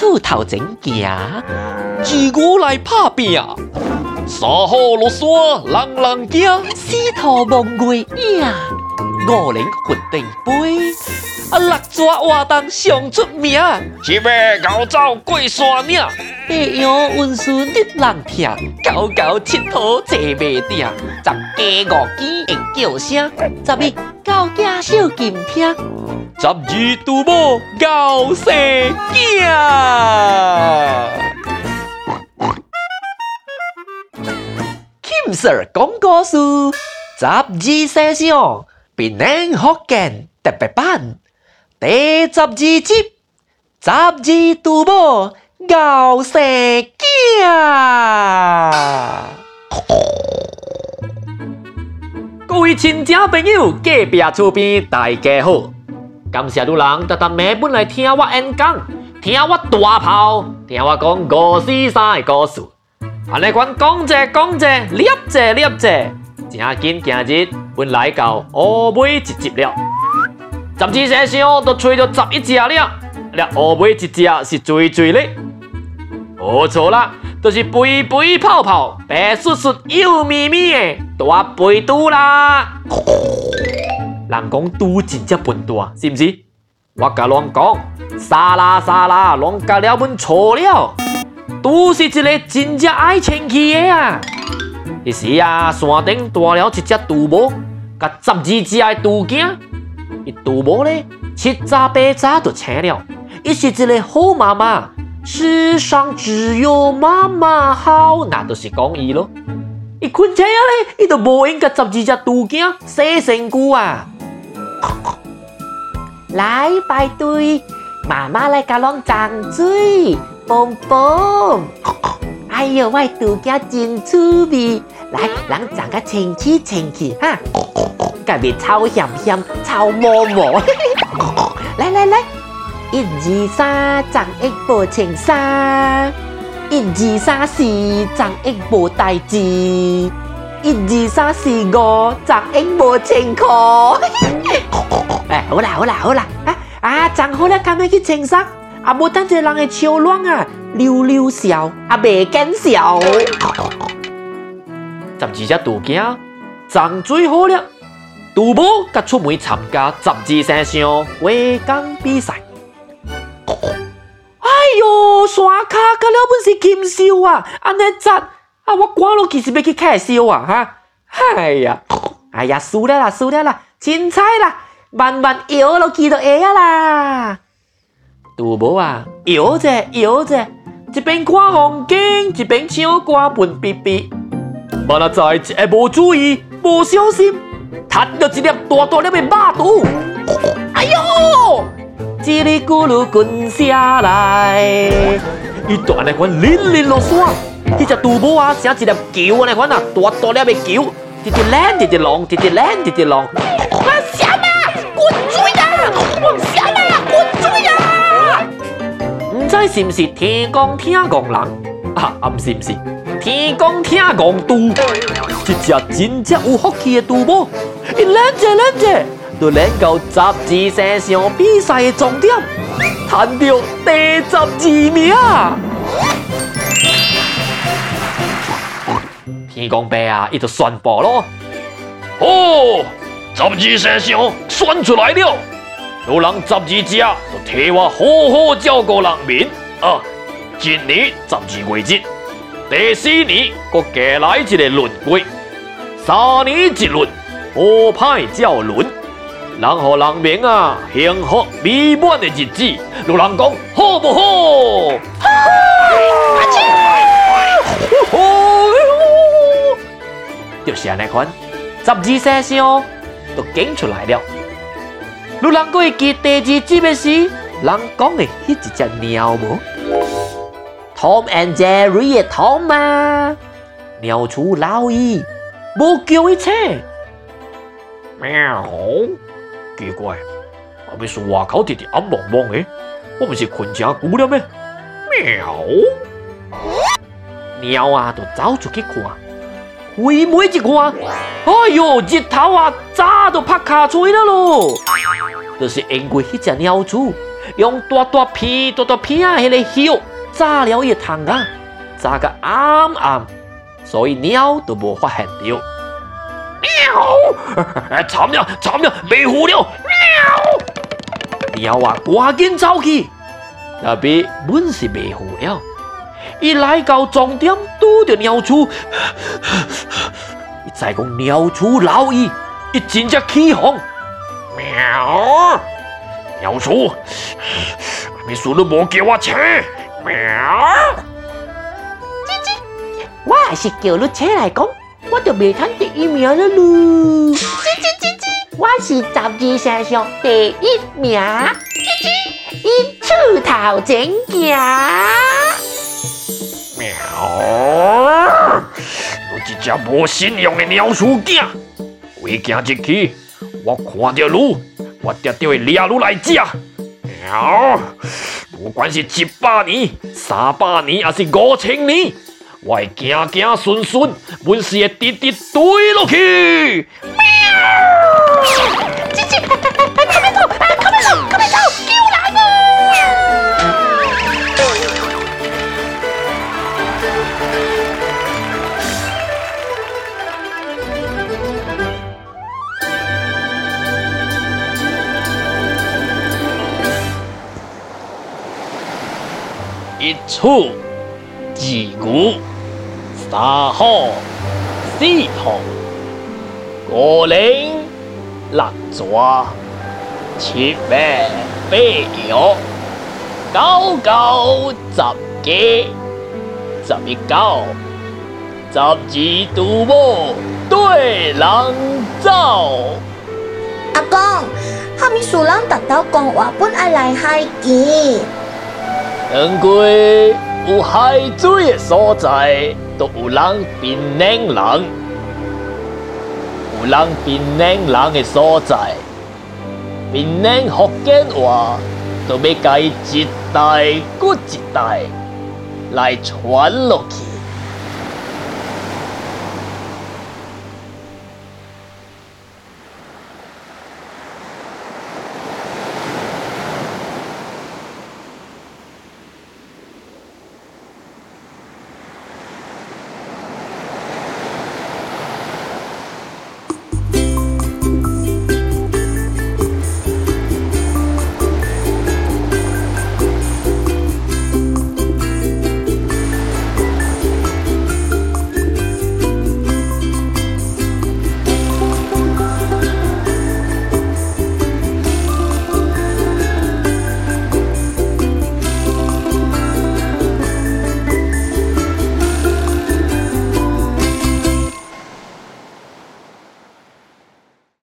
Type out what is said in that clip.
厝头前行，自古来拍拼。山好落山，人人惊；四头望月影，五灵混顶杯。啊，六蛇活动上出名，七马高走过山岭，八羊运输得人听，九九七兔坐马顶，十鸡五鸡会叫声，十一狗仔小金听，十二赌博搞生惊。Kim Sir 讲故事，十二生肖变能福建特别版。第十二集，十二赌博搞生惊。各位亲戚朋友，隔壁厝边大家好，感谢你人特特买本来听我演讲，听我大炮，听我讲五四三的故事。安尼款讲者讲者，念者念者，正紧今日本来到乌尾一集了。十二生肖都吹到十一只了，了后尾一只是最最的，没错啦，就是肥肥泡泡、白雪雪、幼咪咪的大肥猪啦。人讲猪真只笨蛋，是不是？我甲乱讲，沙拉沙拉，乱甲了阮错了。猪是一个真正爱清气的啊！一时啊，山顶大了一只猪母，甲十二只的猪囝。伊猪母呢，七早八早就醒了。伊是一个好妈妈，世上只有妈妈好，那都是讲伊咯。伊困醒了呢，伊就无应该十二只猪囝洗身躯啊。来排队，妈妈来甲拢张嘴，蹦蹦。哎呦，我猪囝真趣味，来，人张个清气清气哈。特别臭香香，臭摸摸。来来来，一二三，张一波青衫；一二三四，张一波代志；一二三四五，张一波青裤。哎，好啦好啦好啦，啊啊，张好了，赶快去清衫。啊，无等这人会笑乱啊，溜溜笑，啊，袂见笑。十二只猪囝，张最好了。猪母甲出门参加十二生肖画工比赛。哎呦，山卡甲了本是禽兽啊！安尼杂啊，我赶落去是要去开烧啊！哈，哎呀，哎呀，输了啦，输了啦，凊彩啦，慢慢摇落去就会啊啦。猪母啊，摇者摇者，一边看风景，一边唱歌笨逼逼，万一在一下无注意，无小心。踢到一粒大大粒的肉肚，哎呦！叽里咕噜滚下来，一段那款零零落山，一只猪母啊，像一粒球那款啊，大大粒的球，直直烂，直直浪，直直烂，直直浪。往下嘛，滚水呀！往下嘛，滚水呀！唔知是唔是天公听公人啊？啊，唔是唔是，天公听公猪，一只真正有福气的杜母。你冷静冷静，都能够十二生肖比赛的终点，赚到第十二名。天公伯啊，伊就宣布咯，哦，十二生肖选出来了，有人十二只就替我好好照顾人民啊。今年十二月节，第四年我加来一个轮回，三年一轮。好派叫轮，人和人民啊，幸福美满的日子，有人讲好不好？好！阿姐，就是那款，十二生肖都拣出来了。有人会记第二集的是人讲的那一只鸟吗？Tom and Jerry 的 Tom 吗？鸟出老矣，不叫一切。喵，奇怪，后面是外口直直暗蒙蒙的，我不是困真久了咩？喵，鸟啊都走出去看，飞尾一看，哎呦，日头啊早都拍卡出来了咯，就是因为那只鸟主用大大片、大大片啊，迄个叶炸了一汤啊，炸个暗暗，所以鸟都无发现到。喵！惨了惨了，迷糊了！喵！鸟啊，赶紧走去，那边本是迷糊了。一来到终点，拄着鸟鼠，一再讲鸟鼠老伊，一真正起哄。喵！鸟鼠，你输了无叫我请？喵！吱吱，我还是叫你请来讲，我就未谈第一名了噜。吱吱吱吱，我是十二生肖第一名。吱吱，一出头前行。喵！你这只无信用的鸟鼠囝，为行入去，我看到你，我一定会抓你来吃。喵！不管是一百年、三百年，还是五千年，我会行行顺顺，本事会直直堆落去。喵！吱吱，快快走，快快走，快快走，给我来嘛！一出二牛，三虎，四兔，五羚，六蛇，七马，八羊，九狗，十鸡，十一狗，十二猪母，对人走。阿公，哈密树人达到讲话本爱来海记。两归有海水的所在，都有人槟榔人；有人槟榔人的所在，槟榔福建话都要改一代过一代来传落去。